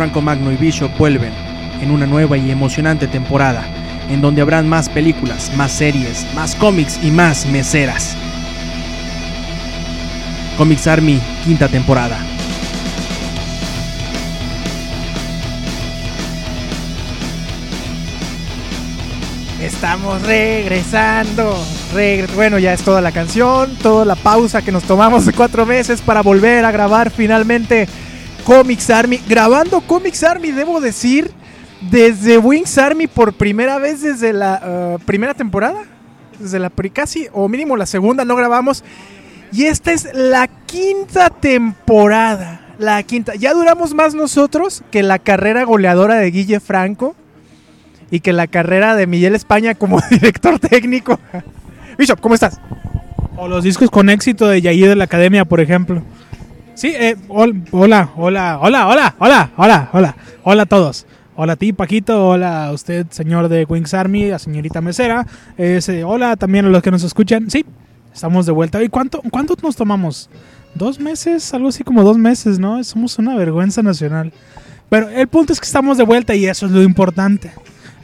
Franco Magno y Bishop vuelven en una nueva y emocionante temporada, en donde habrán más películas, más series, más cómics y más meseras. Comics Army, quinta temporada. Estamos regresando. bueno, ya es toda la canción, toda la pausa que nos tomamos de cuatro meses para volver a grabar finalmente Comics Army. Grabando Comics Army, debo decir, desde Wings Army por primera vez desde la uh, primera temporada. Desde la casi, o mínimo la segunda, no grabamos. Y esta es la quinta temporada. La quinta. Ya duramos más nosotros que la carrera goleadora de Guille Franco y que la carrera de Miguel España como director técnico. Bishop, ¿cómo estás? O los discos con éxito de Yair de la Academia, por ejemplo. Sí, eh, hola, hola, hola, hola, hola, hola, hola, hola a todos. Hola a ti, Paquito. Hola a usted, señor de Wings Army, la señorita Mesera. Eh, hola también a los que nos escuchan. Sí, estamos de vuelta. ¿Y cuánto, cuánto nos tomamos? ¿Dos meses? Algo así como dos meses, ¿no? Somos una vergüenza nacional. Pero el punto es que estamos de vuelta y eso es lo importante.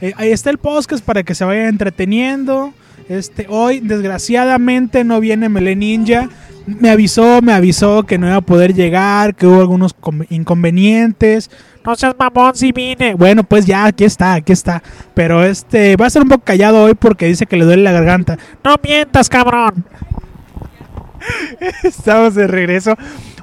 Eh, ahí está el podcast para que se vaya entreteniendo. Este, hoy, desgraciadamente, no viene Mele Ninja. Me avisó, me avisó que no iba a poder llegar, que hubo algunos inconvenientes. No seas mamón si vine. Bueno, pues ya, aquí está, aquí está. Pero este, va a ser un poco callado hoy porque dice que le duele la garganta. No mientas, cabrón. Estamos de regreso.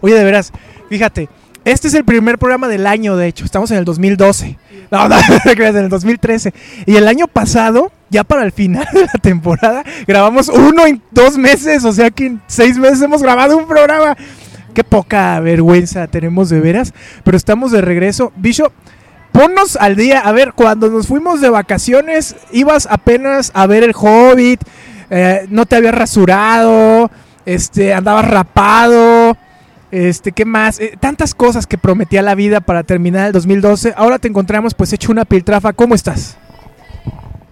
Oye, de veras, fíjate, este es el primer programa del año, de hecho. Estamos en el 2012. No, no, en el 2013. Y el año pasado, ya para el final de la temporada, grabamos uno en dos meses. O sea que en seis meses hemos grabado un programa. Qué poca vergüenza tenemos de veras. Pero estamos de regreso. Bicho, ponnos al día. A ver, cuando nos fuimos de vacaciones, ibas apenas a ver el Hobbit. Eh, no te habías rasurado. Este, andabas rapado este, ¿qué más? Eh, tantas cosas que prometía la vida para terminar el 2012. Ahora te encontramos pues hecho una piltrafa. ¿Cómo estás?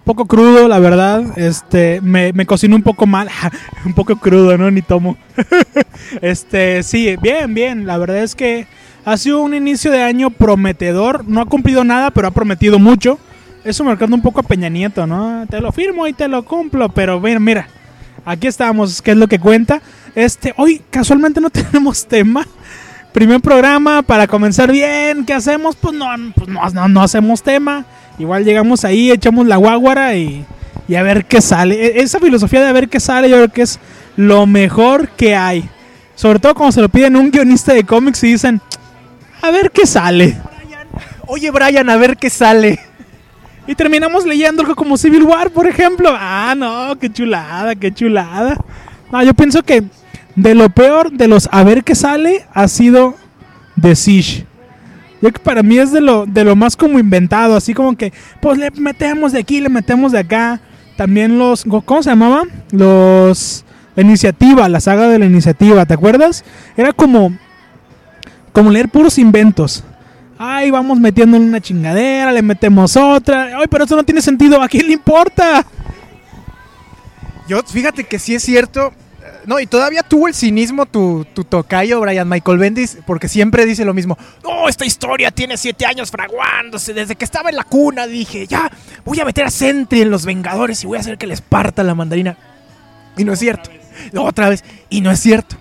Poco crudo, la verdad. Este, me, me cocino un poco mal. un poco crudo, ¿no? Ni tomo. este, sí, bien, bien. La verdad es que ha sido un inicio de año prometedor. No ha cumplido nada, pero ha prometido mucho. Eso marcando un poco a Peña Nieto, ¿no? Te lo firmo y te lo cumplo, pero mira, mira. Aquí estamos, ¿qué es lo que cuenta? Este, hoy casualmente no tenemos tema. Primer programa para comenzar bien. ¿Qué hacemos? Pues no, pues no, no, hacemos tema. Igual llegamos ahí, echamos la guaguara y, y, a ver qué sale. E, esa filosofía de a ver qué sale, yo creo que es lo mejor que hay. Sobre todo cuando se lo piden un guionista de cómics y dicen, a ver qué sale. Oye, Brian, a ver qué sale. Y terminamos leyendo algo como Civil War, por ejemplo. Ah, no, qué chulada, qué chulada. No, yo pienso que de lo peor de los a ver qué sale ha sido The Siege. Yo que para mí es de lo, de lo más como inventado, así como que, pues le metemos de aquí, le metemos de acá. También los, ¿cómo se llamaba? Los, la iniciativa, la saga de la iniciativa, ¿te acuerdas? Era como, como leer puros inventos. Ay, vamos metiendo en una chingadera, le metemos otra. Ay, pero eso no tiene sentido, ¿a quién le importa? Yo, fíjate que sí es cierto, no, y todavía tuvo el cinismo tu, tu tocayo, Brian Michael Bendis, porque siempre dice lo mismo. No, esta historia tiene siete años fraguándose. Desde que estaba en la cuna dije, ya, voy a meter a Sentry en los Vengadores y voy a hacer que les parta la mandarina. Y no es cierto. No, otra vez. Y no es cierto.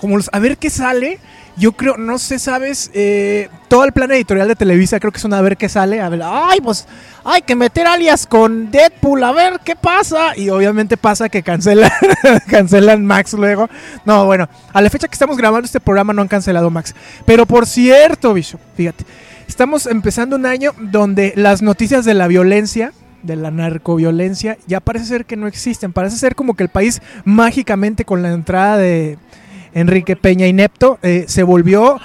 Como los, a ver qué sale. Yo creo, no sé, sabes, eh, todo el plan editorial de Televisa creo que es una a ver qué sale. A ver, ay, pues hay que meter alias con Deadpool, a ver qué pasa. Y obviamente pasa que cancelan, cancelan Max luego. No, bueno, a la fecha que estamos grabando este programa no han cancelado Max. Pero por cierto, bicho, fíjate, estamos empezando un año donde las noticias de la violencia de la narcoviolencia ya parece ser que no existen. Parece ser como que el país mágicamente con la entrada de Enrique Peña Inepto, eh, se volvió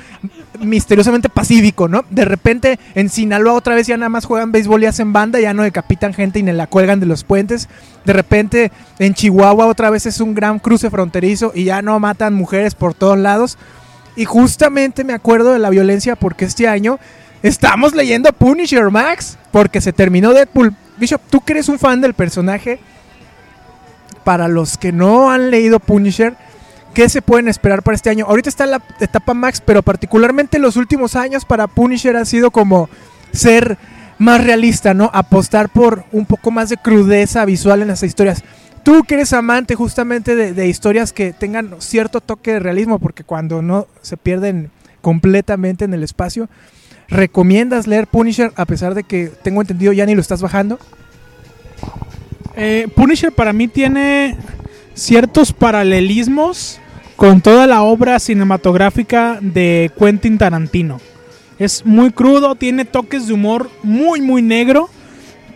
misteriosamente pacífico, ¿no? De repente en Sinaloa otra vez ya nada más juegan béisbol y hacen banda, ya no decapitan gente y ni la cuelgan de los puentes. De repente en Chihuahua otra vez es un gran cruce fronterizo y ya no matan mujeres por todos lados. Y justamente me acuerdo de la violencia porque este año estamos leyendo Punisher Max porque se terminó Deadpool. Bishop, tú eres un fan del personaje, para los que no han leído Punisher, ¿Qué se pueden esperar para este año? Ahorita está la etapa Max, pero particularmente los últimos años para Punisher ha sido como ser más realista, ¿no? Apostar por un poco más de crudeza visual en las historias. Tú que eres amante justamente de, historias que tengan cierto toque de realismo, porque cuando no se pierden completamente en el espacio, ¿recomiendas leer Punisher a pesar de que tengo entendido ya ni lo estás bajando? Eh, Punisher para mí tiene ciertos paralelismos con toda la obra cinematográfica de Quentin Tarantino. Es muy crudo, tiene toques de humor muy, muy negro,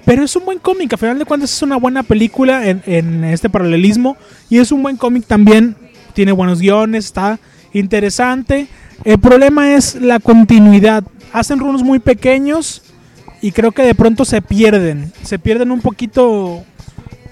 pero es un buen cómic. A final de cuentas es una buena película en, en este paralelismo y es un buen cómic también. Tiene buenos guiones, está interesante. El problema es la continuidad. Hacen runos muy pequeños y creo que de pronto se pierden. Se pierden un poquito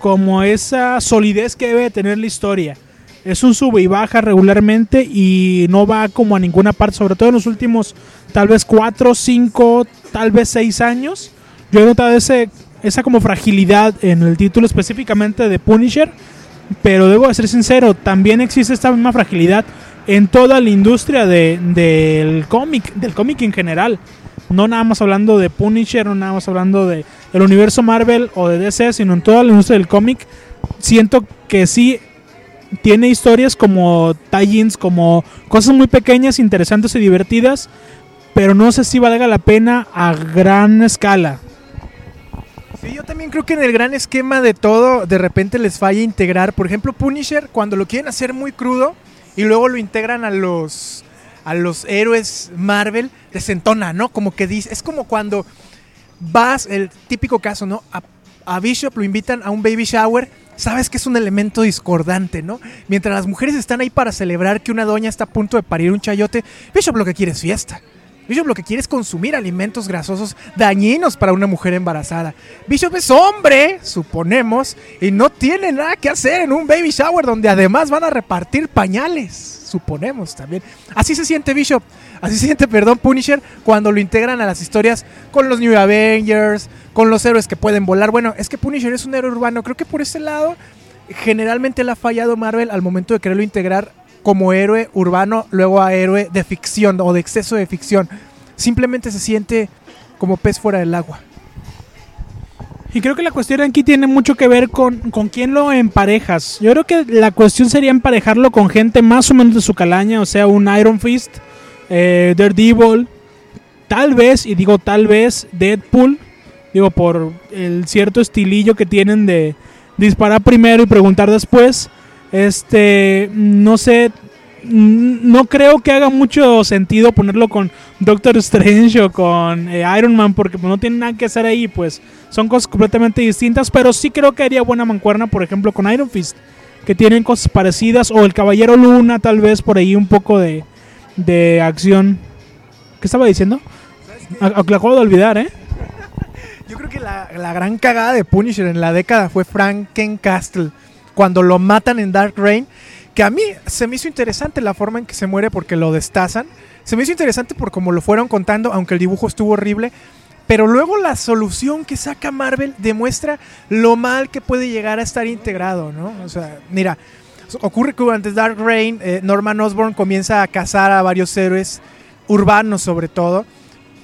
como esa solidez que debe tener la historia. Es un sube y baja regularmente y no va como a ninguna parte, sobre todo en los últimos tal vez 4, 5, tal vez 6 años. Yo he notado ese, esa como fragilidad en el título específicamente de Punisher, pero debo de ser sincero, también existe esta misma fragilidad en toda la industria de, del cómic, del cómic en general. No nada más hablando de Punisher, no nada más hablando de el universo Marvel o de DC, sino en toda la industria del cómic. Siento que sí tiene historias como tie-ins, como cosas muy pequeñas, interesantes y divertidas, pero no sé si valga la pena a gran escala. Sí, yo también creo que en el gran esquema de todo, de repente les falla integrar. Por ejemplo, Punisher, cuando lo quieren hacer muy crudo y luego lo integran a los a los héroes Marvel, desentona, ¿no? Como que dice, es como cuando vas, el típico caso, ¿no? A, a Bishop lo invitan a un baby shower, sabes que es un elemento discordante, ¿no? Mientras las mujeres están ahí para celebrar que una doña está a punto de parir un chayote, Bishop lo que quiere es fiesta. Bishop lo que quiere es consumir alimentos grasosos dañinos para una mujer embarazada. Bishop es hombre, suponemos, y no tiene nada que hacer en un baby shower donde además van a repartir pañales, suponemos también. Así se siente Bishop, así se siente, perdón, Punisher cuando lo integran a las historias con los New Avengers, con los héroes que pueden volar. Bueno, es que Punisher es un héroe urbano, creo que por ese lado generalmente le ha fallado Marvel al momento de quererlo integrar como héroe urbano, luego a héroe de ficción o de exceso de ficción. Simplemente se siente como pez fuera del agua. Y creo que la cuestión aquí tiene mucho que ver con, con quién lo emparejas. Yo creo que la cuestión sería emparejarlo con gente más o menos de su calaña, o sea, un Iron Fist, eh, Daredevil, tal vez, y digo tal vez, Deadpool, digo por el cierto estilillo que tienen de disparar primero y preguntar después. Este, no sé, no creo que haga mucho sentido ponerlo con Doctor Strange o con eh, Iron Man porque no tiene nada que hacer ahí, pues son cosas completamente distintas, pero sí creo que haría buena mancuerna, por ejemplo, con Iron Fist, que tienen cosas parecidas, o el Caballero Luna, tal vez por ahí un poco de, de acción. ¿Qué estaba diciendo? A- Lo acabo de olvidar, ¿eh? Yo creo que la, la gran cagada de Punisher en la década fue Franken Castle, cuando lo matan en Dark Reign, que a mí se me hizo interesante la forma en que se muere porque lo destazan. Se me hizo interesante por cómo lo fueron contando, aunque el dibujo estuvo horrible. Pero luego la solución que saca Marvel demuestra lo mal que puede llegar a estar integrado, ¿no? O sea, mira, ocurre que durante Dark Reign eh, Norman Osborn comienza a cazar a varios héroes urbanos sobre todo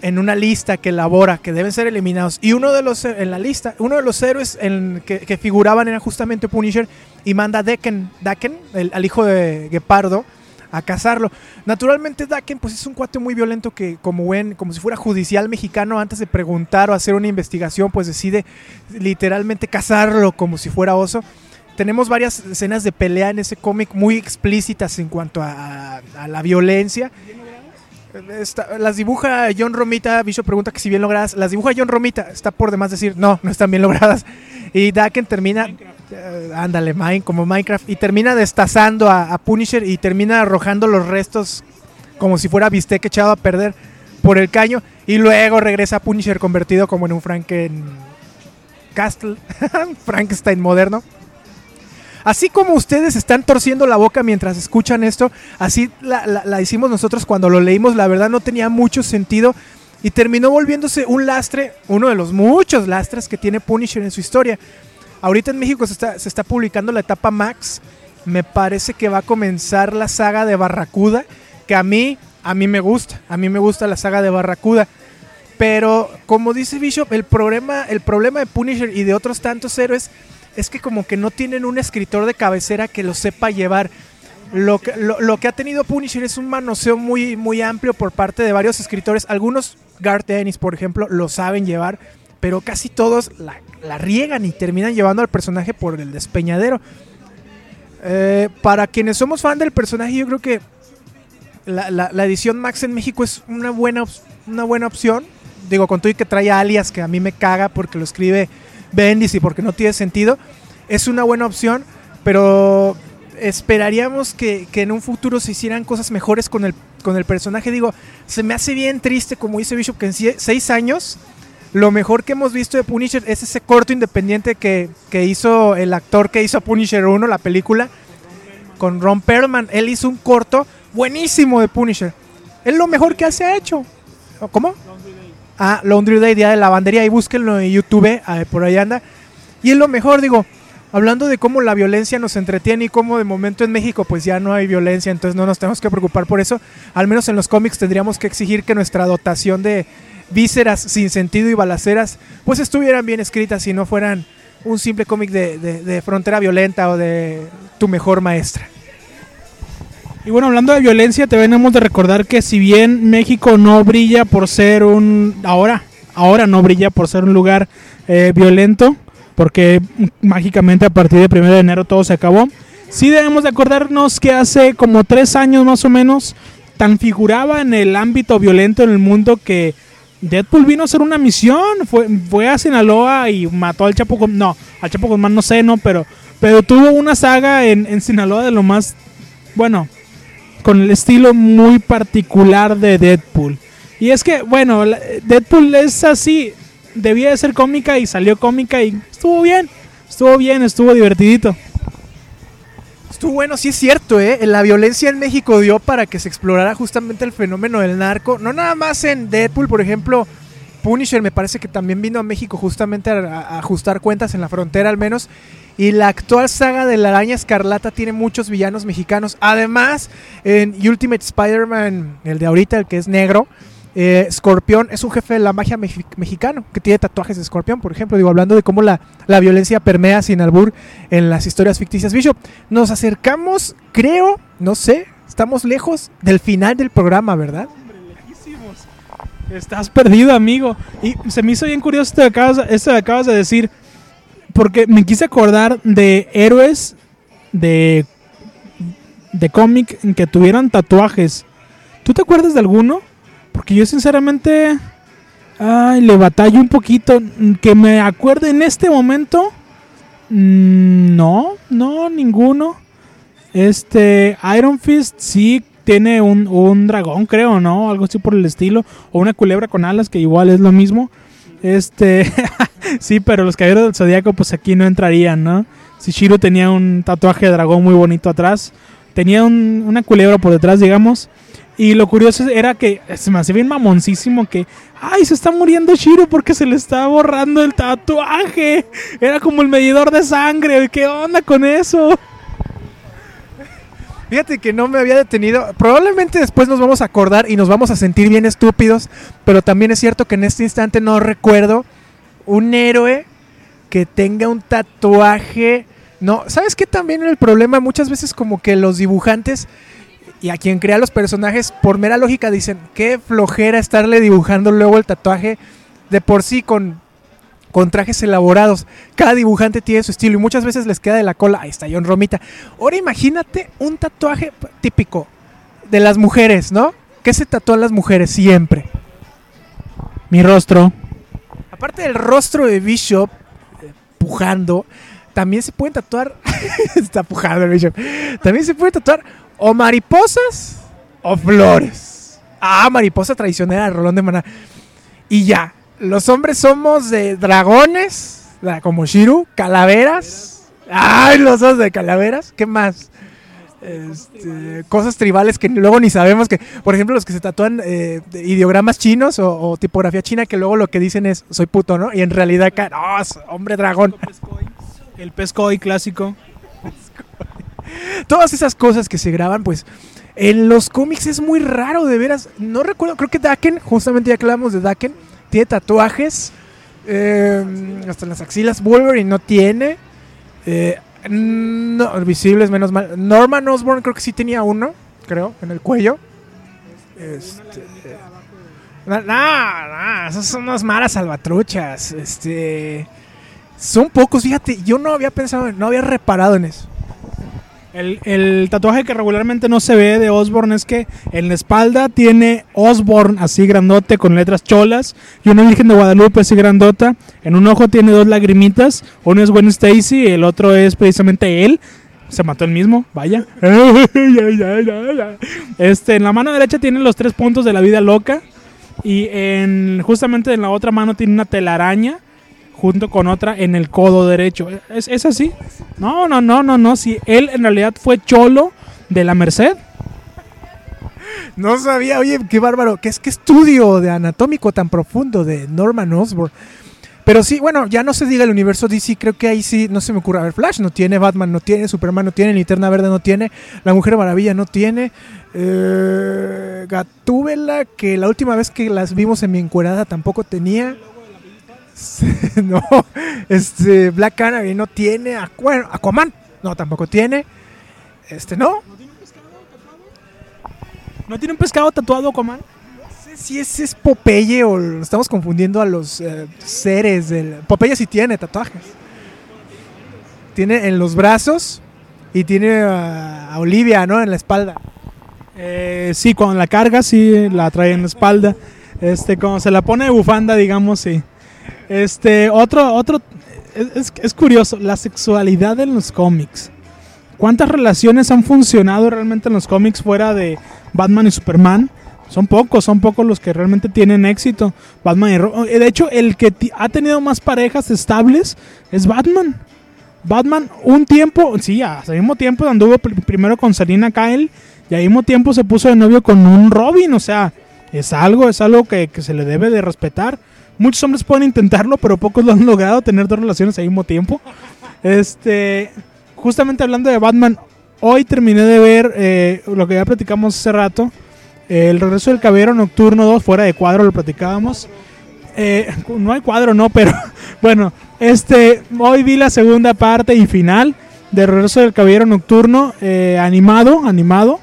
en una lista que elabora que deben ser eliminados. Y uno de los en la lista uno de los héroes en que, figuraban era justamente Punisher y manda a Daken, Daken el, al hijo de Gepardo a cazarlo. Naturalmente Daken pues es un cuate muy violento que como buen como si fuera judicial mexicano antes de preguntar o hacer una investigación pues decide literalmente cazarlo como si fuera oso. Tenemos varias escenas de pelea en ese cómic muy explícitas en cuanto a la violencia Las dibuja John Romita. Bishop pregunta que si bien logradas. Las dibuja John Romita. Está por demás decir, no, no están bien logradas. Y Daken termina. eh, ándale, Mine, como Minecraft. Y termina destazando a, a Punisher y termina arrojando los restos como si fuera bistec echado a perder por el caño. Y luego regresa a Punisher convertido como en un Franken. Castle. Frankenstein moderno. Así como ustedes están torciendo la boca mientras escuchan esto, así la, hicimos nosotros cuando lo leímos. La verdad no tenía mucho sentido y terminó volviéndose un lastre, uno de los muchos lastres que tiene Punisher en su historia. Ahorita en México se está, se está publicando la etapa Max. me parece que va a comenzar la saga de Barracuda, que a mí, a mí me gusta, a mí me gusta la saga de Barracuda. Pero como dice Bishop, el problema, el problema de Punisher y de otros tantos héroes es que como que no tienen un escritor de cabecera que lo sepa llevar. Lo que, lo, que ha tenido Punisher es un manoseo muy, muy amplio por parte de varios escritores. Algunos, Garth Ennis, por ejemplo, lo saben llevar, pero casi todos la, riegan y terminan llevando al personaje por el despeñadero. Eh, para quienes somos fan del personaje, yo creo que la, la- edición Max en México es una buena, una buena opción. Digo, con todo y que trae alias, que a mí me caga porque lo escribe Bendis y porque no tiene sentido. Es una buena opción, pero esperaríamos que, que en un futuro se hicieran cosas mejores con el, con el personaje. Digo, se me hace bien triste, como dice Bishop, que en seis años lo mejor que hemos visto de Punisher es ese corto independiente que, que hizo el actor que hizo Punisher 1, la película, con Ron Perlman. Él hizo un corto buenísimo de Punisher. Es lo mejor que se ha hecho. ¿Cómo? Ah, Laundry Day, Día de Lavandería. Ahí búsquenlo en YouTube, por ahí anda. Y es lo mejor, digo, hablando de cómo la violencia nos entretiene y cómo de momento en México pues ya no hay violencia, entonces no nos tenemos que preocupar por eso. Al menos en los cómics tendríamos que exigir que nuestra dotación de vísceras sin sentido y balaceras pues estuvieran bien escritas y no fueran un simple cómic de- de frontera violenta o de tu mejor maestra. Y bueno, hablando de violencia, tenemos de recordar que si bien México no brilla por ser un... Ahora, ahora no brilla por ser un lugar eh, violento, porque mágicamente a partir del 1 de enero todo se acabó. Sí debemos de acordarnos que hace como tres años más o menos tan figuraba en el ámbito violento en el mundo que Deadpool vino a hacer una misión, fue, fue a Sinaloa y mató al Chapo Guzmán, no, al Chapo Guzmán no sé, no, pero, pero tuvo una saga en, en Sinaloa de lo más, bueno, con el estilo muy particular de Deadpool. Y es que, bueno, Deadpool es así, debía de ser cómica y salió cómica y estuvo bien, estuvo bien, estuvo divertidito. Estuvo bueno, sí es cierto, ¿eh? La violencia en México dio para que se explorara justamente el fenómeno del narco. No nada más en Deadpool, por ejemplo, Punisher me parece que también vino a México justamente a ajustar cuentas en la frontera al menos. Y la actual saga de la araña escarlata tiene muchos villanos mexicanos. Además, en Ultimate Spider-Man, el de ahorita, el que es negro, eh, Scorpión es un jefe de la magia mexi- mexicano que tiene tatuajes de escorpión, por ejemplo. Digo, hablando de cómo la, la violencia permea sin albur en las historias ficticias. Bishop, nos acercamos, creo, no sé, estamos lejos del final del programa, ¿verdad? Estás perdido, amigo. Y se me hizo bien curioso esto que acabas, esto que acabas de decir. Porque me quise acordar de héroes de, de cómic que tuvieran tatuajes. ¿Tú te acuerdas de alguno? Porque yo sinceramente... Ay, le batallo un poquito. Que me acuerde en este momento. mm, No, no, ninguno. Este, Iron Fist sí tiene un, un dragón, creo, ¿no? Algo así por el estilo. O una culebra con alas, que igual es lo mismo. Este, sí, pero los caballeros del zodiaco, pues aquí no entrarían, ¿no? Si Shiro tenía un tatuaje de dragón muy bonito atrás, tenía un- una culebra por detrás, digamos. Y lo curioso era que se me hacía bien mamoncísimo que, ay, se está muriendo Shiro porque se le está borrando el tatuaje. Era como el medidor de sangre. ¿Qué onda con eso? Fíjate que no me había detenido. Probablemente después nos vamos a acordar y nos vamos a sentir bien estúpidos, pero también es cierto que en este instante no recuerdo un héroe que tenga un tatuaje. No, ¿sabes qué también el problema? Muchas veces como que los dibujantes y a quien crea los personajes, por mera lógica, dicen, qué flojera estarle dibujando luego el tatuaje de por sí con, con trajes elaborados. Cada dibujante tiene su estilo y muchas veces les queda de la cola. Ahí está John Romita. Ahora imagínate un tatuaje típico de las mujeres, ¿no? ¿Qué se tatúan las mujeres siempre? Mi rostro. Aparte del rostro de Bishop eh, pujando, también se pueden tatuar. está pujando el Bishop. También se pueden tatuar o mariposas o flores. Ah, mariposa traicionera, Rolón de Maná. Y ya, los hombres somos de dragones, como Shiru, calaveras. Ay, los dos de calaveras. ¿Qué más? Este, cosas tribales que luego ni sabemos que, por ejemplo, los que se tatúan eh, de ideogramas chinos o, o tipografía china que luego lo que dicen es soy puto, ¿no? Y en realidad acá, es hombre dragón. El pescoy clásico. Todas esas cosas que se graban, pues en los cómics es muy raro, de veras. No recuerdo, creo que Daken, justamente ya que hablamos de Daken, tiene tatuajes. eh, hasta en las axilas. Wolverine no tiene. Eh, no, visibles, menos mal. Norman Osborn creo que sí tenía uno, creo, en el cuello. Este. No, no, no, esas son unas malas salvatruchas. Este. Son pocos, fíjate, yo no había pensado, no había reparado en eso. El, tatuaje que regularmente no se ve de Osborn es que en la espalda tiene Osborn así grandote con letras cholas y una Virgen de Guadalupe así grandota. En un ojo tiene dos lagrimitas. Uno es Gwen Stacy y el otro es precisamente él. Se mató el mismo, vaya. Este, en la mano derecha tiene los tres puntos de la vida loca. Y en, justamente en la otra mano tiene una telaraña junto con otra en el codo derecho. ¿Es, es así? No, no, no, no, no. Si él en realidad fue cholo de la Merced. No sabía, oye, qué bárbaro. ¿Qué, es, qué estudio de anatómico tan profundo de Norman Osborn? Pero sí, bueno, ya no se diga el universo DC, creo que ahí sí no se me ocurre. A ver, Flash no tiene, Batman no tiene, Superman no tiene, Linterna Verde no tiene, La Mujer Maravilla no tiene, eh, Gatúbela, que la última vez que las vimos en mi encuerada tampoco tenía. no, este, Black Canary no tiene, bueno, Aquaman no tampoco tiene. Este, no, ¿No tiene un pescado tatuado, Coman? sé si ese es Popeye o lo estamos confundiendo a los eh, seres del... Popeye sí tiene tatuajes. Tiene en los brazos y tiene a, a Olivia, ¿no? En la espalda. Eh, sí, cuando la carga, sí, la trae en la espalda. Este, cuando se la pone de bufanda, digamos, sí. Este, otro, otro, es, curioso, la sexualidad en los cómics. ¿Cuántas relaciones han funcionado realmente en los cómics fuera de Batman y Superman? Son pocos, son pocos los que realmente tienen éxito. Batman y Ro- eh, De hecho, el que ha tenido más parejas estables es Batman. Batman, un tiempo, sí, el mismo tiempo anduvo pr- primero con Selina Kyle y al mismo tiempo se puso de novio con un Robin. O sea, es algo, es algo que, que se le debe de respetar. Muchos hombres pueden intentarlo, pero pocos lo han logrado tener dos relaciones al mismo tiempo. Este, justamente hablando de Batman, hoy terminé de ver eh, lo que ya platicamos hace rato. eh, el regreso del Caballero Nocturno 2, fuera de cuadro, lo platicábamos. Eh, no hay cuadro, no, pero bueno, este, hoy vi la segunda parte y final de Regreso del Caballero Nocturno, eh, animado, animado.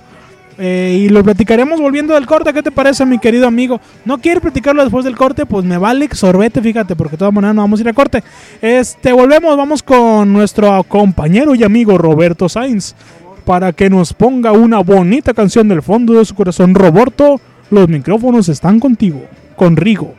Eh, y lo platicaremos volviendo del corte. ¿Qué te parece, mi querido amigo? ¿No quieres platicarlo después del corte? Pues me vale sorbete, fíjate, porque de todas maneras no vamos a ir a corte. Este, volvemos, vamos con nuestro compañero y amigo Roberto Sainz para que nos ponga una bonita canción del fondo de su corazón. Roberto, los micrófonos están contigo, con Rigo.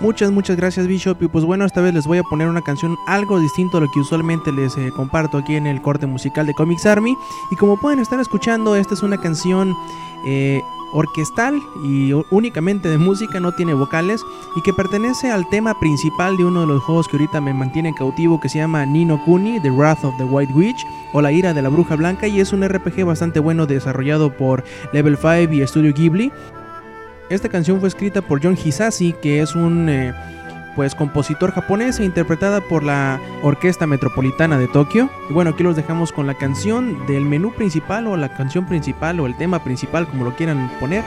Muchas, muchas gracias Bishop. Y pues bueno, esta vez les voy a poner una canción algo distinto a lo que usualmente les eh, comparto aquí en el corte musical de Comics Army. Y como pueden estar escuchando, esta es una canción eh, orquestal y únicamente de música, no tiene vocales. Y que pertenece al tema principal de uno de los juegos que ahorita me mantiene cautivo, que se llama Nino Kuni, The Wrath of the White Witch, o La Ira de la Bruja Blanca. Y es un RPG bastante bueno desarrollado por Level 5 y Studio Ghibli. Esta canción fue escrita por John Hisashi, que es un eh, pues compositor japonés e interpretada por la Orquesta Metropolitana de Tokio. Y bueno, aquí los dejamos con la canción del menú principal o la canción principal o el tema principal, como lo quieran poner,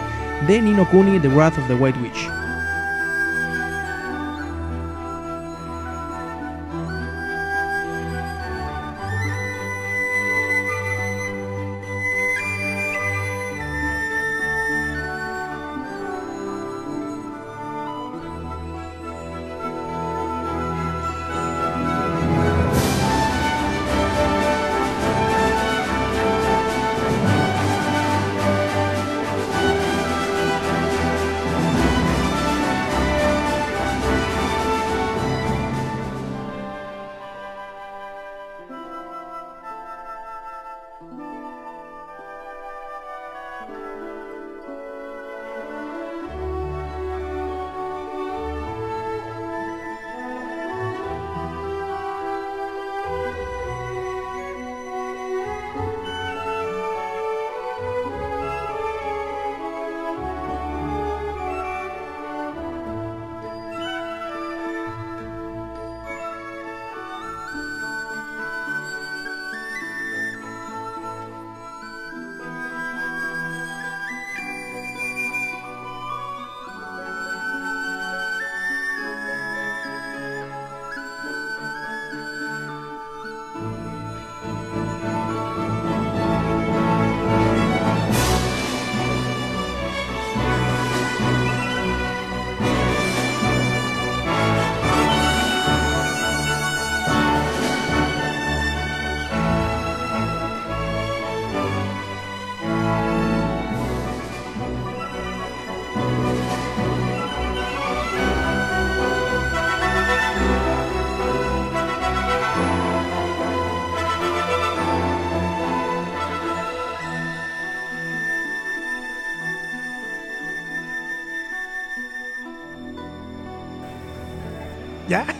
de Nino Kuni, The Wrath of the White Witch.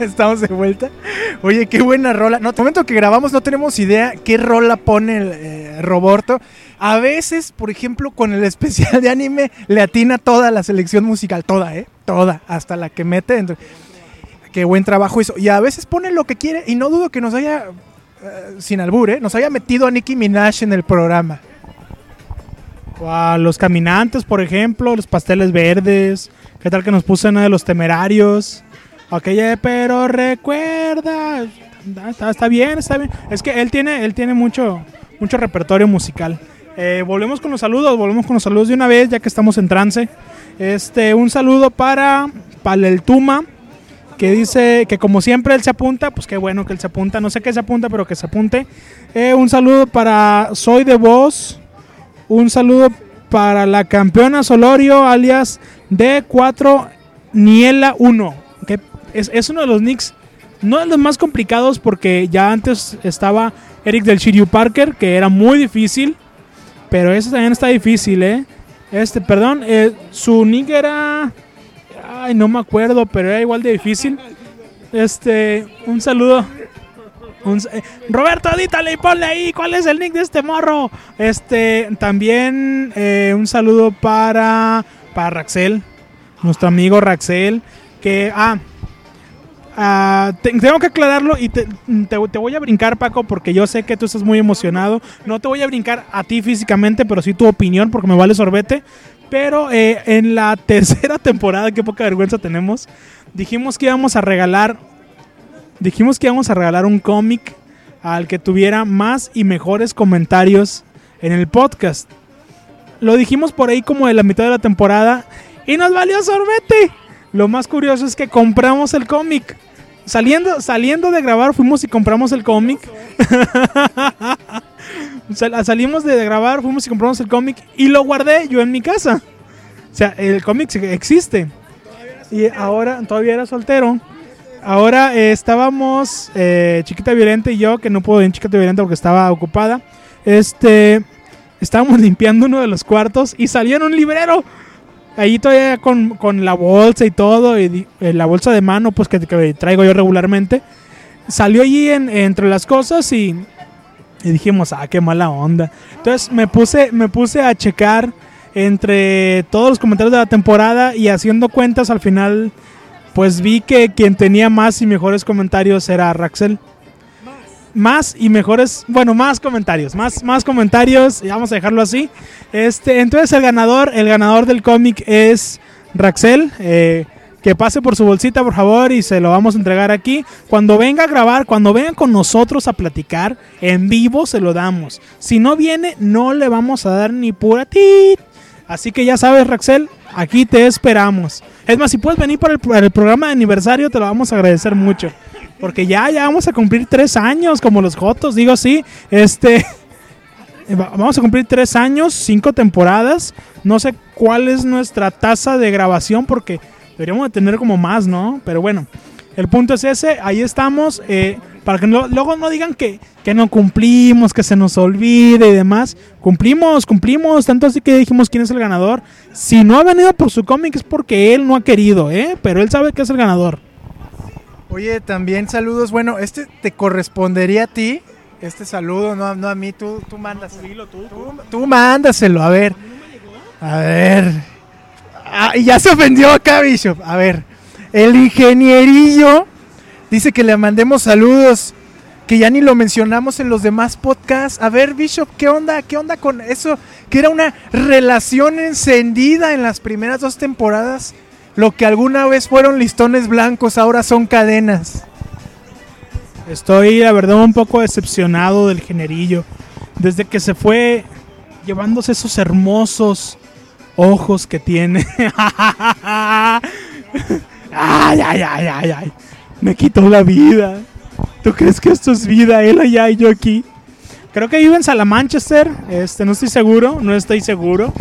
estamos de vuelta. Oye, qué buena rola. No, te momento que grabamos no tenemos idea qué rola pone el eh, Roberto. A veces, por ejemplo, con el especial de anime, le atina toda la selección musical, toda, ¿eh? Toda, hasta la que mete. Dentro. Qué buen trabajo hizo. Y a veces pone lo que quiere y no dudo que nos haya, eh, sin albur, ¿eh? Nos haya metido a Nicki Minaj en el programa. O a los caminantes, por ejemplo, los pasteles verdes. ¿Qué tal que nos puso una de los temerarios? De, pero recuerda. Está, bien, está bien. Es que él tiene, él tiene mucho, mucho repertorio musical. Eh, volvemos con los saludos, volvemos con los saludos de una vez, ya que estamos en trance. Este, un saludo para Paleltuma, que dice que como siempre él se apunta, pues qué bueno que él se apunta, no sé qué se apunta, pero que se apunte. Eh, un saludo para Soy de Voz, un saludo para la campeona Solorio, alias D4 Niela 1, que es, es uno de los nicks, no de los más complicados porque ya antes estaba Eric del Shiryu Parker, que era muy difícil, pero ese también está difícil, ¿eh? Este, perdón, eh, su nick era... Ay, no me acuerdo, pero era igual de difícil. Este, un saludo. Eh, Roberto, edítale y ponle ahí cuál es el nick de este morro. Este, también eh, un saludo para, para Raxel, nuestro amigo Raxel, que, ah, te- tengo que aclararlo y te voy a brincar, Paco, porque yo sé que tú estás muy emocionado. No te voy a brincar a ti físicamente, pero sí tu opinión, porque me vale sorbete. Pero eh, en la tercera temporada, qué poca vergüenza tenemos, dijimos que íbamos a regalar, dijimos que íbamos a regalar un cómic al que tuviera más y mejores comentarios en el podcast. Lo dijimos por ahí como de la mitad de la temporada y nos valió sorbete. Lo más curioso es que compramos el cómic. Saliendo, saliendo de grabar fuimos y compramos el cómic. Sal- salimos de grabar, fuimos y compramos el cómic y lo guardé yo en mi casa. O sea, el cómic existe. Y ahora todavía era soltero. Ahora eh, estábamos eh, Chiquita Violenta y yo, que no puedo ir en Chiquita Violenta porque estaba ocupada. Este, estábamos limpiando uno de los cuartos y salió en un librero. Ahí todavía con, con la bolsa y todo, y eh, la bolsa de mano, pues que, que traigo yo regularmente. Salió allí en- entre las cosas y, y dijimos, ah, qué mala onda. Entonces me puse, me puse a checar entre todos los comentarios de la temporada y haciendo cuentas al final, pues vi que quien tenía más y mejores comentarios era Raxel. Más y mejores, bueno, más comentarios, más, más comentarios, y vamos a dejarlo así. Este, entonces el ganador, el ganador del cómic es Raxel. eh, que pase por su bolsita, por favor, y se lo vamos a entregar aquí. Cuando venga a grabar, cuando venga con nosotros a platicar en vivo, se lo damos. Si no viene, no le vamos a dar ni pura tit. Así que ya sabes, Raxel, aquí te esperamos. Es más, si puedes venir para para el programa de aniversario, te lo vamos a agradecer mucho. Porque ya, ya vamos a cumplir tres años, como los Jotos, digo así. Este. va- Vamos a cumplir tres años, cinco temporadas. No sé cuál es nuestra tasa de grabación, porque deberíamos de tener como más, ¿no? Pero bueno, el punto es ese. Ahí estamos. eh, para que luego no digan que, que no cumplimos, que se nos olvide y demás. Cumplimos, cumplimos. Tanto así que dijimos quién es el ganador. Si no ha venido por su cómic es porque él no ha querido, ¿eh? Pero él sabe que es el ganador. Oye, también saludos. Bueno, este te correspondería a ti. Este saludo, no, no a mí. Tú, tú mándaselo. Tú, tú mándaselo, a ver. A ver. Ah, y ya se ofendió acá, Bishop. A ver. El ingenierillo dice que le mandemos saludos. Que ya ni lo mencionamos en los demás podcasts. A ver, Bishop, ¿qué onda? ¿Qué onda con eso? Que era una relación encendida en las primeras dos temporadas. Lo que alguna vez fueron listones blancos, ahora son cadenas. Estoy, la verdad, un poco decepcionado del generillo. Desde que se fue llevándose esos hermosos ojos que tiene. ay, ay, ay, ay, ay. Me quitó la vida. ¿Tú crees que esto es vida? Él allá y yo aquí. Creo que vive en Salamanchester. Este, no estoy seguro. No estoy seguro.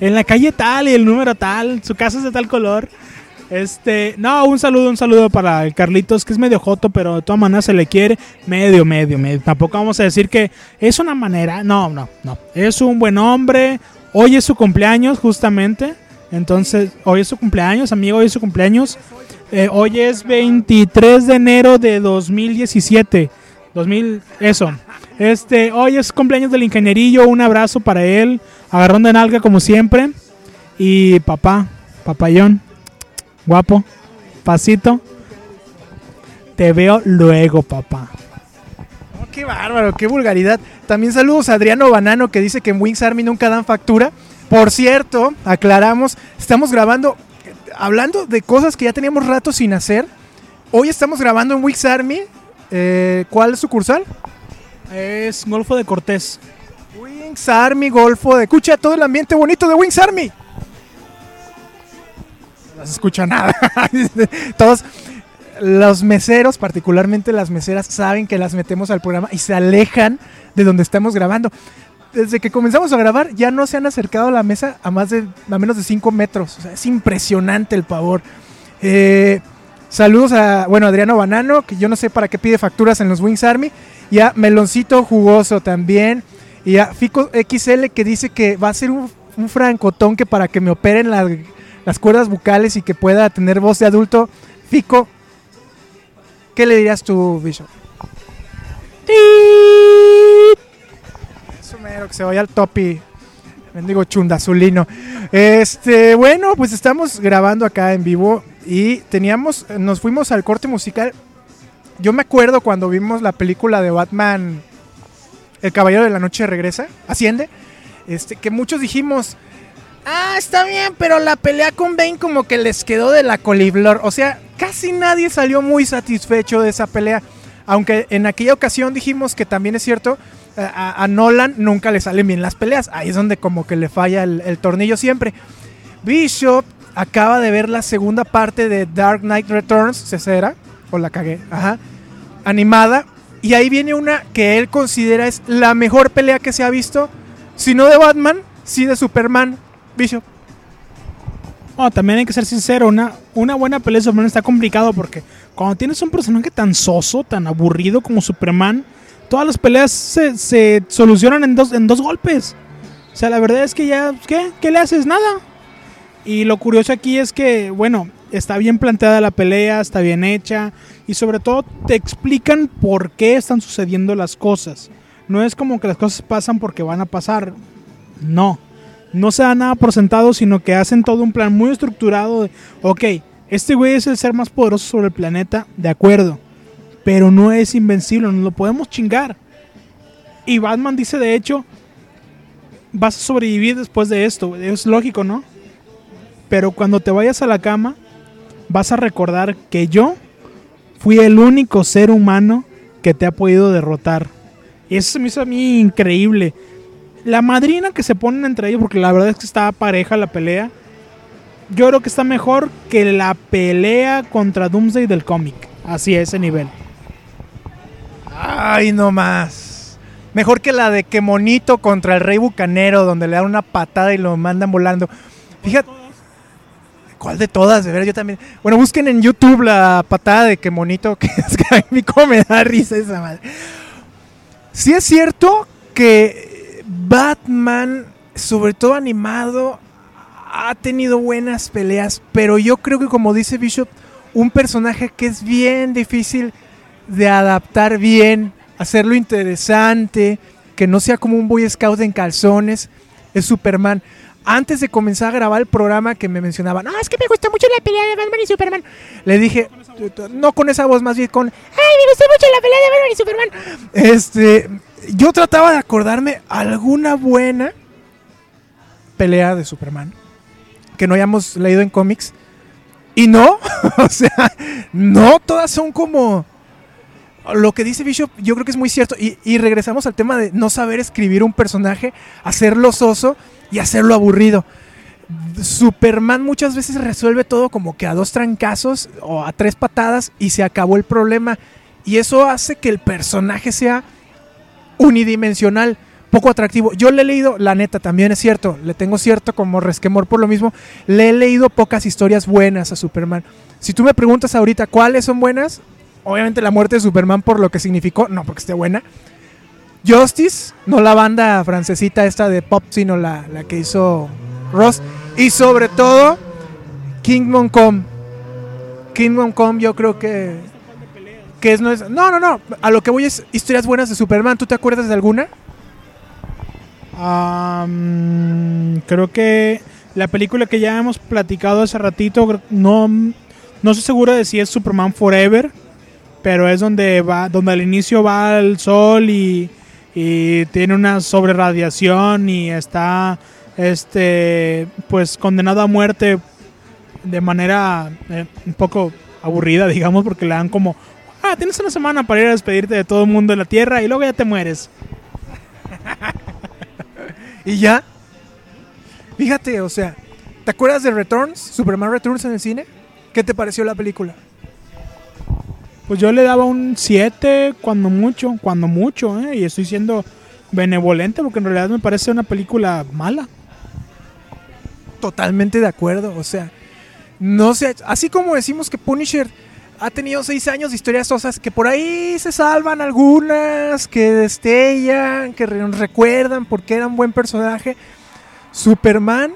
En la calle tal y el número tal. Su casa es de tal color. Este, no, un saludo, un saludo para el Carlitos, que es medio joto, pero de todas maneras se le quiere. Medio, medio, medio. Tampoco vamos a decir que es una manera. No, no, no. Es un buen hombre. Hoy es su cumpleaños, justamente. Entonces, hoy es su cumpleaños, amigo, hoy es su cumpleaños. Eh, hoy es 23 de enero de 2017. 2000, eso. Este, hoy es cumpleaños del ingenierillo, un abrazo para él, agarrón de nalga como siempre. Y papá, papayón, guapo, pasito. Te veo luego, papá. Oh, qué bárbaro, qué vulgaridad. También saludos a Adriano Banano que dice que en Wings Army nunca dan factura. Por cierto, aclaramos, estamos grabando, hablando de cosas que ya teníamos rato sin hacer. Hoy estamos grabando en Wings Army. Eh, ¿Cuál sucursal? Es Golfo de Cortés. Wings Army, Golfo de... Escucha todo el ambiente bonito de Wings Army. No se escucha nada. Todos los meseros, particularmente las meseras, saben que las metemos al programa y se alejan de donde estamos grabando. Desde que comenzamos a grabar ya no se han acercado a la mesa a más de a menos de 5 metros. O sea, es impresionante el pavor. Eh, saludos a, bueno, Adriano Banano, que yo no sé para qué pide facturas en los Wings Army. Y a Meloncito Jugoso también. Y a Fico XL que dice que va a ser un, un francotón que para que me operen la- las cuerdas bucales y que pueda tener voz de adulto. Fico, ¿qué le dirías tú, Bishop? Eso mero, que se vaya al topi. Mendigo chundazulino. Este, bueno, pues estamos grabando acá en vivo y teníamos, nos fuimos al corte musical. Yo me acuerdo cuando vimos la película de Batman, El Caballero de la Noche regresa, asciende, este, que muchos dijimos, ah, está bien, pero la pelea con Bane como que les quedó de la coliflor. O sea, casi nadie salió muy satisfecho de esa pelea. Aunque en aquella ocasión dijimos que también es cierto, a, Nolan nunca le salen bien las peleas. Ahí es donde como que le falla el, tornillo siempre. Bishop acaba de ver la segunda parte de Dark Knight Returns, ¿se era? O la cagué, ajá. Animada. Y ahí viene una que él considera es la mejor pelea que se ha visto. Si no de Batman, sí de Superman. Bishop. No, también hay que ser sincero, una, una buena pelea de Superman está complicado porque cuando tienes un personaje tan soso, tan aburrido como Superman, todas las peleas se, se solucionan en dos, en dos golpes. O sea, la verdad es que ya, ¿qué? ¿Qué le haces? Nada. Y lo curioso aquí es que, bueno, está bien planteada la pelea, está bien hecha y sobre todo te explican por qué están sucediendo las cosas. No es como que las cosas pasan porque van a pasar. No no se da nada por sentado, sino que hacen todo un plan muy estructurado de, ok, este güey es el ser más poderoso sobre el planeta, de acuerdo, pero no es invencible, no lo podemos chingar. Y Batman dice, de hecho, vas a sobrevivir después de esto, es lógico, ¿no? Pero cuando te vayas a la cama, vas a recordar que yo fui el único ser humano que te ha podido derrotar. Y eso se me hizo a mí increíble la madrina que se ponen entre ellos, porque la verdad es que está pareja la pelea. Yo creo que está mejor que la pelea contra Doomsday del cómic. Así a ese nivel. Ay, no más. Mejor que la de que monito contra el rey bucanero, donde le dan una patada y lo mandan volando. Fíjate. ¿Cuál de todas? De ver, yo también. Bueno, busquen en YouTube la patada de que monito, que es que a mí me da risa esa madre. Sí es cierto que Batman, sobre todo animado, ha tenido buenas peleas, pero yo creo que como dice Bishop, un personaje que es bien difícil de adaptar bien, hacerlo interesante, que no sea como un Boy Scout en calzones, es Superman. Antes de comenzar a grabar el programa que me mencionaba, no, es que me gustó mucho la pelea de Batman y Superman. Le dije, no con esa voz, más bien con, ay, me gustó mucho la pelea de Batman y Superman. Este, yo trataba de acordarme alguna buena pelea de Superman que no hayamos leído en cómics. Y no, o sea, no, todas son como lo que dice Bishop, yo creo que es muy cierto. Y, y, regresamos al tema de no saber escribir un personaje, hacerlo soso y hacerlo aburrido. Superman muchas veces resuelve todo como que a dos trancazos o a tres patadas y se acabó el problema. Y eso hace que el personaje sea unidimensional, poco atractivo. Yo le he leído, la neta, también es cierto, le tengo cierto como resquemor por lo mismo, le he leído pocas historias buenas a Superman. Si tú me preguntas ahorita cuáles son buenas, obviamente la muerte de Superman por lo que significó, no porque esté buena. Justice, no la banda francesita esta de pop, sino la, la que hizo Ross. Y sobre todo, Kingdom Come. Kingdom Come yo creo que... que es, no, es, no, no, no. A lo que voy es historias buenas de Superman. ¿Tú te acuerdas de alguna? Um, creo que la película que ya hemos platicado hace ratito, no, no estoy seguro de si es Superman Forever, pero es donde va, donde al inicio va el sol y, y tiene una sobreradiación y está este pues condenado a muerte de manera eh, un poco aburrida, digamos, porque le dan como, ah, tienes una semana para ir a despedirte de todo el mundo en la Tierra y luego ya te mueres. y ya. Fíjate, o sea, ¿te acuerdas de Returns? Superman Returns en el cine. ¿Qué te pareció la película? Pues yo le daba un 7 cuando mucho, cuando mucho, ¿eh? y estoy siendo benevolente porque en realidad me parece una película mala. Totalmente de acuerdo, o sea, no sé, así como decimos que Punisher ha tenido seis años de historias sosas, que por ahí se salvan algunas, que destellan, que recuerdan porque era un buen personaje. Superman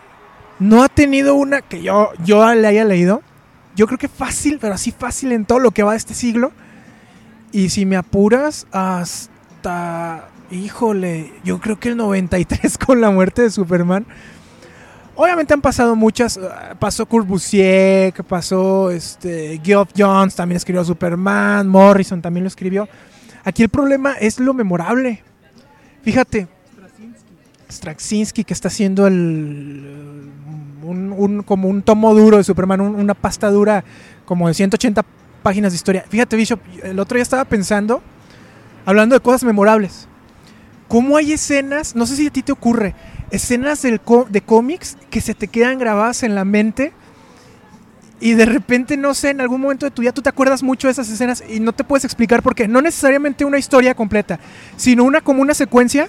no ha tenido una que yo, yo le haya leído. Yo creo que fácil, pero así fácil en todo lo que va de este siglo. Y si me apuras, hasta, híjole, yo creo que el 93 con la muerte de Superman. Obviamente han pasado muchas. eh, Pasó Kurt Busiek, pasó este, Geoff Jones, también escribió Superman, Morrison también lo escribió. Aquí el problema es lo memorable. Fíjate, Straczynski que está haciendo el un, como un tomo duro de Superman, un- una pasta dura como de 180 páginas de historia. Fíjate, Bishop, el otro día estaba pensando, hablando de cosas memorables. ¿Cómo hay escenas, no sé si a ti te ocurre, escenas del de cómics que se te quedan grabadas en la mente y de repente, no sé, en algún momento de tu vida tú te acuerdas mucho de esas escenas y no te puedes explicar por qué? No necesariamente una historia completa, sino una como una secuencia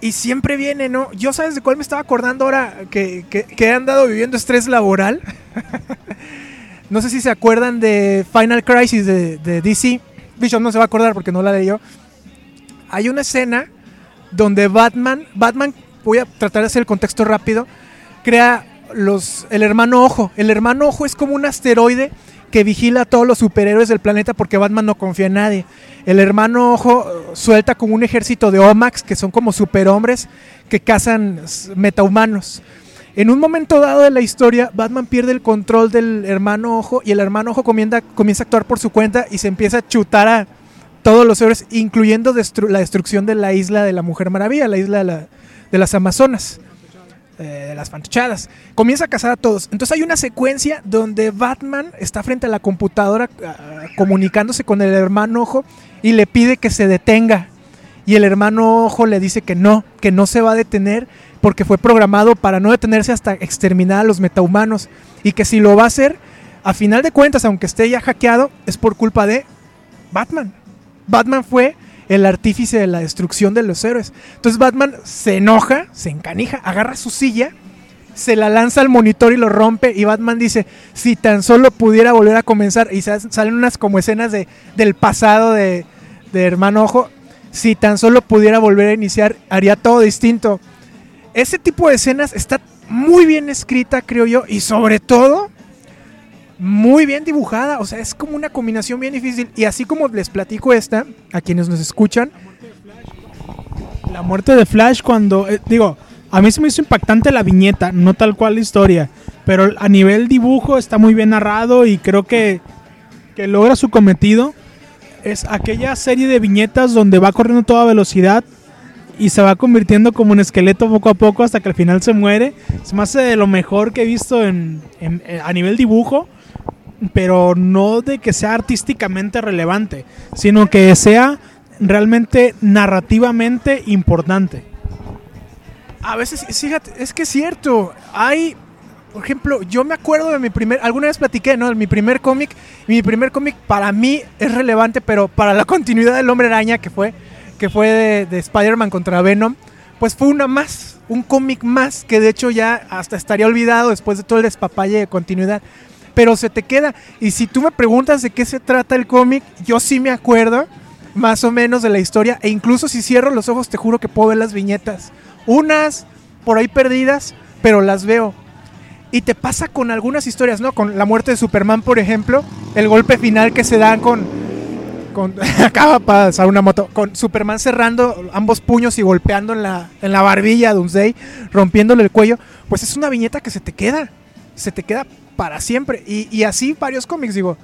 y siempre viene, ¿no? Yo sabes de cuál me estaba acordando ahora que, que- que he andado viviendo estrés laboral. no sé si se acuerdan de Final Crisis de, de DC. Bishop no se va a acordar porque no la leyó. Hay una escena donde Batman, Batman, voy a tratar de hacer el contexto rápido, crea los, el hermano ojo. El hermano ojo es como un asteroide que vigila a todos los superhéroes del planeta porque Batman no confía en nadie. El hermano ojo suelta como un ejército de Omax, que son como superhombres que cazan metahumanos. En un momento dado de la historia, Batman pierde el control del hermano ojo y el hermano ojo comienza, comienza a actuar por su cuenta y se empieza a chutar a todos los héroes, incluyendo la destrucción de la isla de la Mujer Maravilla, la isla de, la- de las Amazonas, eh, de las fantochadas. Comienza a cazar a todos. Entonces hay una secuencia donde Batman está frente a la computadora ah, comunicándose con el hermano ojo y le pide que se detenga. Y el hermano ojo le dice que no, que no se va a detener porque fue programado para no detenerse hasta exterminar a los metahumanos. Y que si lo va a hacer, a final de cuentas, aunque esté ya hackeado, es por culpa de Batman. Batman fue el artífice de la destrucción de los héroes. Entonces Batman se enoja, se encanija, agarra su silla, se la lanza al monitor y lo rompe. Y Batman dice, si tan solo pudiera volver a comenzar. Y sa- salen unas como escenas de, del pasado de, de Hermano Ojo. Si tan solo pudiera volver a iniciar, haría todo distinto. Ese tipo de escenas está muy bien escrita, creo yo. Y sobre todo, muy bien dibujada. O sea, es como una combinación bien difícil. Y así como les platico esta, a quienes nos escuchan, La muerte de Flash cuando, eh, digo, a mí se me hizo impactante la viñeta, no tal cual la historia, pero a nivel dibujo está muy bien narrado y creo que, que logra su cometido. Es aquella serie de viñetas donde va corriendo a toda velocidad y se va convirtiendo como un esqueleto poco a poco hasta que al final se muere. Se me hace de lo mejor que he visto en, en- en- a nivel dibujo, pero no de que sea artísticamente relevante, sino que sea realmente narrativamente importante. a veces, fíjate, es que es cierto. Hay, por ejemplo, yo me acuerdo de mi primer, alguna vez platiqué, ¿no? Mi primer cómic. Mi primer cómic para mí es relevante, pero para la continuidad del Hombre Araña, que fue, que fue de, de Spider-Man contra Venom, pues fue una más, un cómic más, que de hecho ya hasta estaría olvidado después de todo el despapalle de continuidad. Pero se te queda. Y si tú me preguntas de qué se trata el cómic, yo sí me acuerdo más o menos de la historia. E incluso si cierro los ojos, te juro que puedo ver las viñetas. Unas por ahí perdidas, pero las veo. Y te pasa con algunas historias, ¿no? Con la muerte de Superman, por ejemplo, el golpe final que se dan con. con acaba pasar una moto. Con Superman cerrando ambos puños y golpeando en la, en la barbilla a Doomsday, rompiéndole el cuello. Pues es una viñeta que se te queda. Se te queda para siempre. Y, así varios cómics, digo.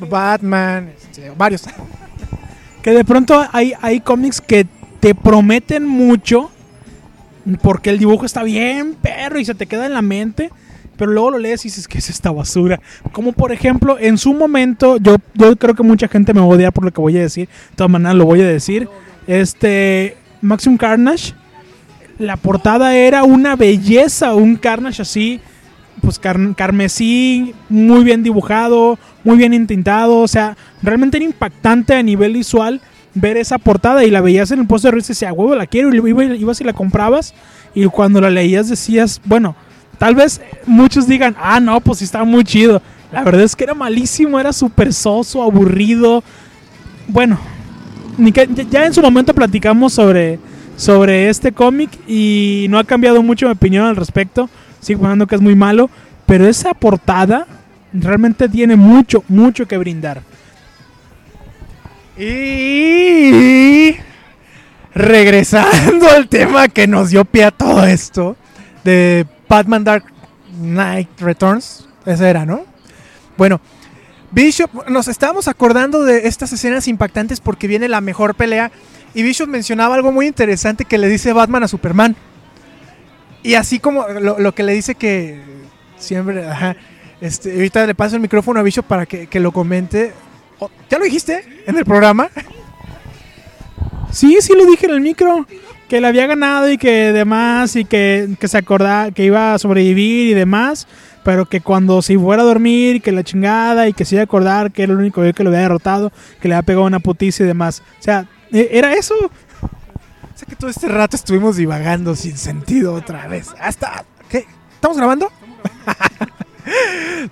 Batman, este, varios. Que de pronto hay, hay cómics que te prometen mucho porque el dibujo está bien perro y se te queda en la mente. Pero luego lo lees y dices que es esta basura. Como por ejemplo, en su momento, yo, yo creo que mucha gente me va a odiar por lo que voy a decir. De todas maneras lo voy a decir. Este Maximum Carnage. La portada era una belleza, un Carnage así, pues car- carmesí, muy bien dibujado, muy bien intintado. O sea, realmente era impactante a nivel visual ver esa portada y la veías en el puesto de revista y decías, huevo, la quiero, y iba- ibas y la comprabas. Y cuando la leías decías, bueno, tal vez muchos digan, ah, no, pues sí estaba muy chido. La verdad es que era malísimo, era súper soso, aburrido. Bueno, ya en su momento platicamos sobre, sobre este cómic y no ha cambiado mucho mi opinión al respecto. Sigo pensando que es muy malo, pero esa portada realmente tiene mucho, mucho que brindar. Y regresando al tema que nos dio pie a todo esto de Batman Dark Knight Returns, esa era, ¿no? Bueno, Bishop, nos estábamos acordando de estas escenas impactantes porque viene la mejor pelea y Bishop mencionaba algo muy interesante que le dice Batman a Superman. Y así como lo, lo que le dice que siempre, ajá, este, ahorita le paso el micrófono a Bishop para que, que lo comente. Oh, ¿Ya lo dijiste en el programa? Sí, sí lo dije en el micro. Que le había ganado y que demás. Y que, que se acordaba que iba a sobrevivir y demás. Pero que cuando se fuera a dormir, que la chingada. Y que se iba a acordar que era el único que lo había derrotado. Que le había pegado una putiza y demás. O sea, e- era eso. Que todo este rato estuvimos divagando sin sentido otra vez. Hasta. ¿Qué? ¿Estamos grabando?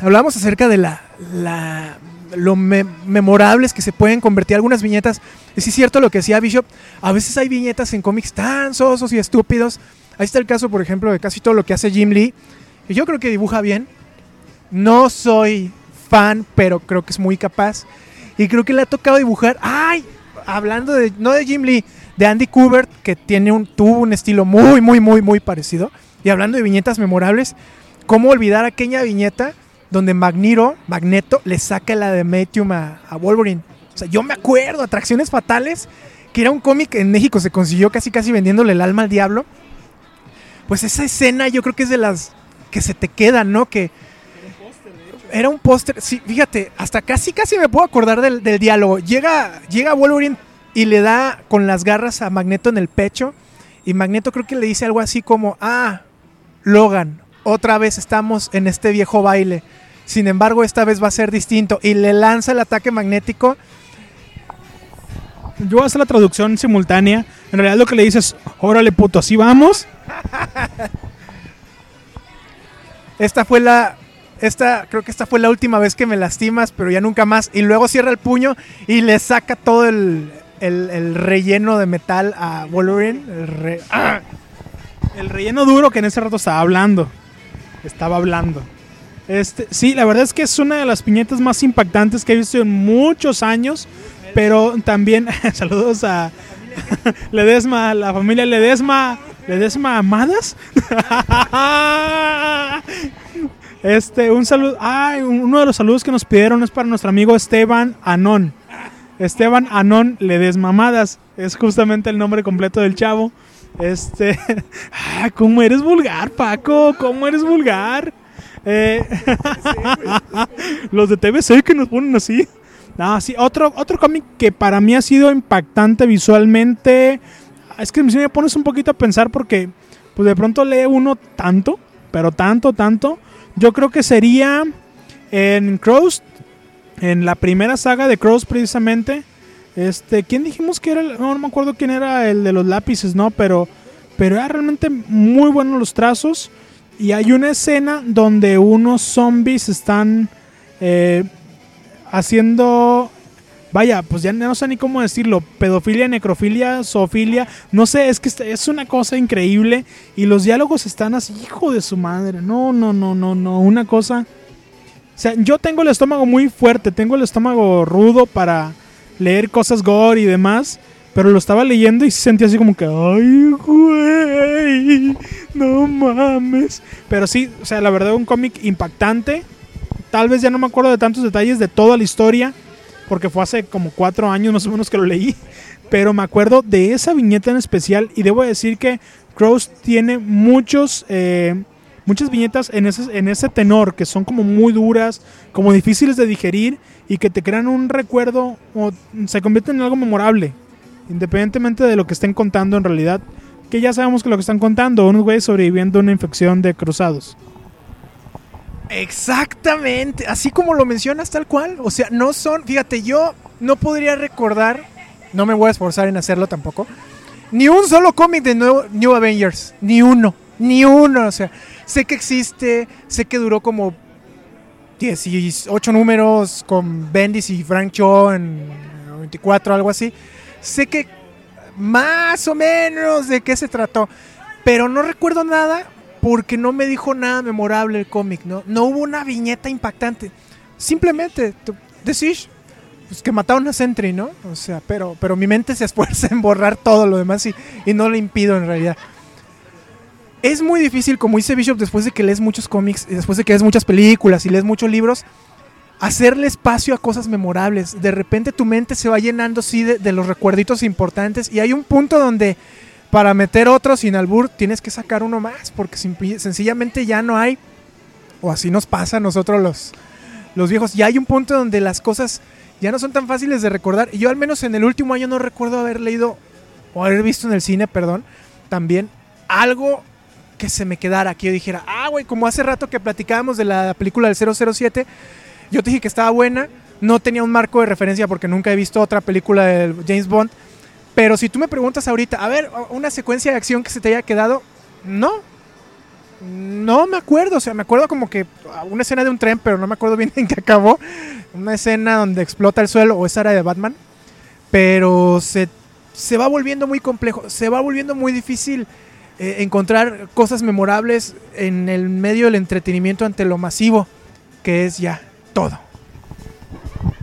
Hablamos acerca de la. la lo me- memorables que se pueden convertir algunas viñetas. Y sí es cierto lo que decía Bishop. A veces hay viñetas en cómics tan sosos y estúpidos. Ahí está el caso, por ejemplo, de casi todo lo que hace Jim Lee. Y yo creo que dibuja bien. No soy fan, pero creo que es muy capaz. Y creo que le ha tocado dibujar. ¡Ay! Hablando de. No de Jim Lee, de Andy Kubert, que tiene un, tuvo un estilo muy, muy, muy, muy parecido. Y hablando de viñetas memorables, ¿cómo olvidar aquella viñeta donde Magneto, Magneto le saca la de Medium a, a Wolverine? O sea, yo me acuerdo, Atracciones Fatales, que era un cómic en México, se consiguió casi casi vendiéndole el alma al diablo. Pues esa escena yo creo que es de las que se te quedan, ¿no? Que era un póster, sí, fíjate, hasta casi casi me puedo acordar del, del diálogo. Llega, llega Wolverine y le da con las garras a Magneto en el pecho. Y Magneto creo que le dice algo así como, ah, Logan, otra vez estamos en este viejo baile. Sin embargo, esta vez va a ser distinto. Y le lanza el ataque magnético. Yo voy a hacer la traducción simultánea. En realidad lo que le dices, órale puto, así vamos. Esta fue la. Esta, creo que esta fue la última vez que me lastimas, pero ya nunca más. Y luego cierra el puño y le saca todo el, el- el relleno de metal a Wolverine. El re- ¡Ah! El relleno duro que en ese rato estaba hablando. Estaba hablando. Este, sí, la verdad es que es una de las piñetas más impactantes que he visto en muchos años. Pero también, saludos a Ledesma, la familia Ledesma. ¿Ledesma Amadas? Este, un saludo. Ay, uno de los saludos que nos pidieron es para nuestro amigo Esteban Anón. Esteban Anón Ledesma Amadas. Es justamente el nombre completo del chavo. Este. Ah, ¿Cómo eres vulgar, Paco? ¿Cómo eres vulgar? Eh, los de TVC que nos ponen así. No, sí, otro, otro cómic que para mí ha sido impactante visualmente. Es que me pones un poquito a pensar porque pues de pronto lee uno tanto, pero tanto, tanto. Yo creo que sería en Crows, en la primera saga de Crows precisamente. Este, ¿quién dijimos que era? el- no, no me acuerdo quién era el de los lápices, ¿no? Pero, pero era realmente muy buenos los trazos. Y hay una escena donde unos zombies están eh, haciendo vaya, pues ya no sé ni cómo decirlo, pedofilia, necrofilia, zoofilia, no sé, es que es una cosa increíble y los diálogos están así, hijo de su madre, no, no, no, no, no, una cosa... O sea, yo tengo el estómago muy fuerte, tengo el estómago rudo para leer cosas gore y demás, pero lo estaba leyendo y sentía así como que, ay, güey, no mames. Pero sí, o sea, la verdad, un cómic impactante. Tal vez ya no me acuerdo de tantos detalles de toda la historia, porque fue hace como cuatro años más o menos que lo leí. Pero me acuerdo de esa viñeta en especial y debo decir que Crows tiene muchos, eh, muchas viñetas en ese, en ese tenor que son como muy duras, como difíciles de digerir y que te crean un recuerdo o se convierten en algo memorable, independientemente de lo que estén contando en realidad. Que ya sabemos que lo que están contando, unos güeyes sobreviviendo a una infección de cruzados. Exactamente, así como lo mencionas tal cual. O sea, no son, fíjate, yo no podría recordar, no me voy a esforzar en hacerlo tampoco, ni un solo cómic de New, New Avengers, ni uno, ni uno. O sea, sé que existe, sé que duró como 18 números con Bendis y Frank Cho en 24, algo así. Sé que más o menos de qué se trató, pero no recuerdo nada porque no me dijo nada memorable el cómic, ¿no? No hubo una viñeta impactante. Simplemente decís pues, que mataron a Sentry, ¿no? O sea, pero, pero mi mente se esfuerza en borrar todo lo demás y, y no lo impido en realidad. Es muy difícil, como dice Bishop, después de que lees muchos cómics, después de que lees muchas películas y lees muchos libros, hacerle espacio a cosas memorables. De repente tu mente se va llenando, sí, de, los recuerditos importantes. Y hay un punto donde para meter otro sin albur tienes que sacar uno más porque sencillamente ya no hay o así nos pasa a nosotros los, los viejos. Ya hay un punto donde las cosas ya no son tan fáciles de recordar. Y yo al menos en el último año no recuerdo haber leído o haber visto en el cine perdón también algo que se me quedara que yo dijera ah güey como hace rato que platicábamos de la película del 007 yo te dije que estaba buena no tenía un marco de referencia porque nunca he visto otra película de James Bond pero si tú me preguntas ahorita, a ver, una secuencia de acción que se te haya quedado, no. No me acuerdo, o sea, me acuerdo como que una escena de un tren, pero no me acuerdo bien en qué acabó. Una escena donde explota el suelo, o esa era de Batman. Pero se, se va volviendo muy complejo, se va volviendo muy difícil eh, encontrar cosas memorables en el medio del entretenimiento ante lo masivo, que es ya todo.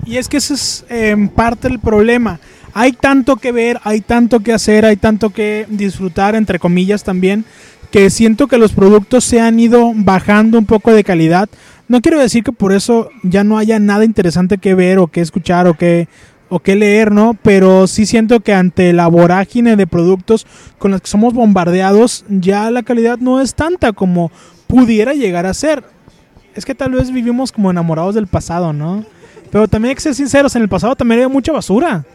Y es que ese es en parte el problema. Hay tanto que ver, hay tanto que hacer, hay tanto que disfrutar, entre comillas también, que siento que los productos se han ido bajando un poco de calidad. No quiero decir que por eso ya no haya nada interesante que ver o que escuchar o que, o que leer, ¿no? Pero sí siento que ante la vorágine de productos con los que somos bombardeados, ya la calidad no es tanta como pudiera llegar a ser. Es que tal vez vivimos como enamorados del pasado, ¿no? Pero también hay que ser sinceros, en el pasado también había mucha basura.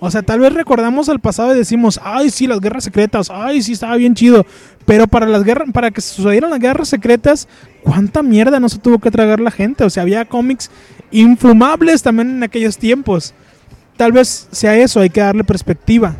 O sea, tal vez recordamos al pasado y decimos, ay, sí, las guerras secretas, ay, sí, estaba bien chido. Pero para las guerras, para que sucedieran las guerras secretas, ¿cuánta mierda no se tuvo que tragar la gente? O sea, había cómics infumables también en aquellos tiempos. Tal vez sea eso, hay que darle perspectiva.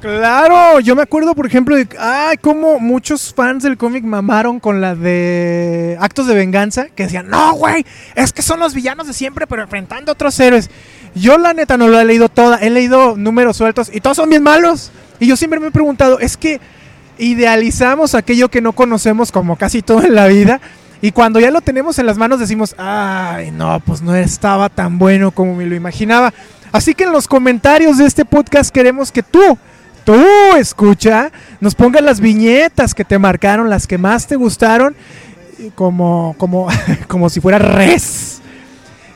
Claro, yo me acuerdo, por ejemplo, de ay, cómo muchos fans del cómic mamaron con la de Actos de Venganza, que decían, no, güey, es que son los villanos de siempre, pero enfrentando a otros héroes. Yo, la neta, no lo he leído toda, he leído números sueltos y todos son bien malos. Y yo siempre me he preguntado, es que idealizamos aquello que no conocemos como casi todo en la vida. Y cuando ya lo tenemos en las manos decimos, ay, no, pues no estaba tan bueno como me lo imaginaba. Así que en los comentarios de este podcast queremos que tú, tú escucha, nos pongas las viñetas que te marcaron, las que más te gustaron, como, como, como si fuera res.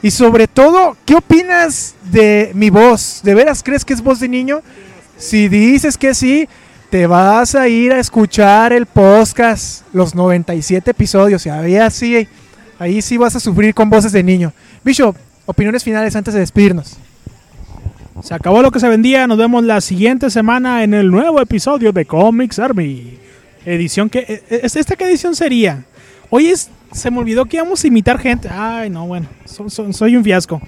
Y sobre todo, ¿qué opinas de mi voz? ¿De veras crees que es voz de niño? Si dices que sí, te vas a ir a escuchar el podcast, los 97 episodios, y ahí sí, ahí sí vas a sufrir con voces de niño. Bishop, opiniones finales antes de despedirnos. Se acabó lo que se vendía. Nos vemos la siguiente semana en el nuevo episodio de Comics Army. Edición que. eh, eh, ¿Esta qué edición sería? Hoy es. Se me olvidó que íbamos a imitar gente. Ay, no, bueno. so- so- soy un fiasco.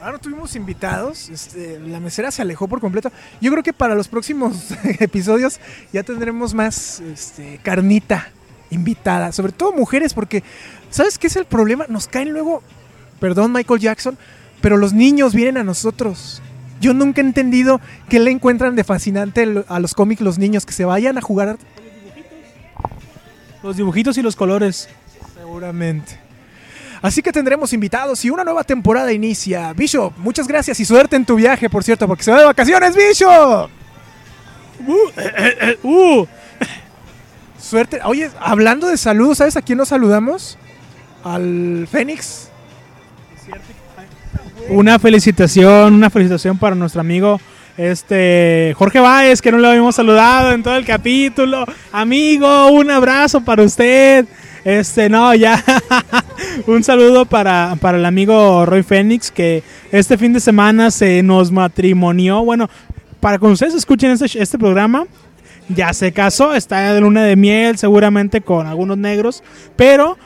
Ahora tuvimos invitados, este, la mesera se alejó por completo. Yo creo que para los próximos episodios ya tendremos más este, carnita invitada, sobre todo mujeres, porque ¿sabes qué es el problema? Nos caen luego, perdón Michael Jackson, pero los niños vienen a nosotros. Yo nunca he entendido qué le encuentran de fascinante a los cómics los niños que se vayan a jugar Los dibujitos y los colores. seguramente. Así que tendremos invitados y una nueva temporada inicia. Bishop, muchas gracias y suerte en tu viaje, por cierto, porque se va de vacaciones, Bishop. Uh, Suerte. Oye, hablando de salud, ¿sabes a quién nos saludamos? Al Fénix. una felicitación, una felicitación para nuestro amigo este Jorge Báez, que no lo habíamos saludado en todo el capítulo. Amigo, un abrazo para usted. Este, no, ya. un saludo para, para el amigo Roy Fénix, que este fin de semana se nos matrimonió. Bueno, para que ustedes escuchen este, este programa, ya se casó, está de luna de miel, seguramente con algunos negros, pero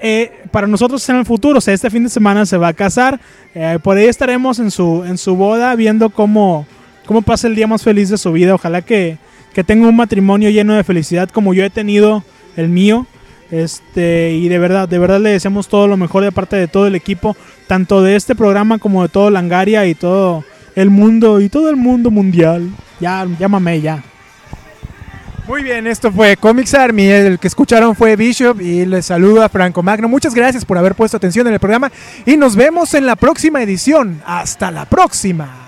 eh, para nosotros en el futuro, o sea, este fin de semana se va a casar, eh, por ahí estaremos en su, en su boda viendo cómo, cómo pasa el día más feliz de su vida, ojalá que, que tenga un matrimonio lleno de felicidad como yo he tenido el mío. Este, y de verdad, de verdad le deseamos todo lo mejor de parte de todo el equipo, tanto de este programa como de todo Langaria y todo el mundo y todo el mundo mundial. Ya, llámame ya. Muy bien, esto fue Comics Army. El que escucharon fue Bishop y les saluda Franco Magno. Muchas gracias por haber puesto atención en el programa y nos vemos en la próxima edición. Hasta la próxima.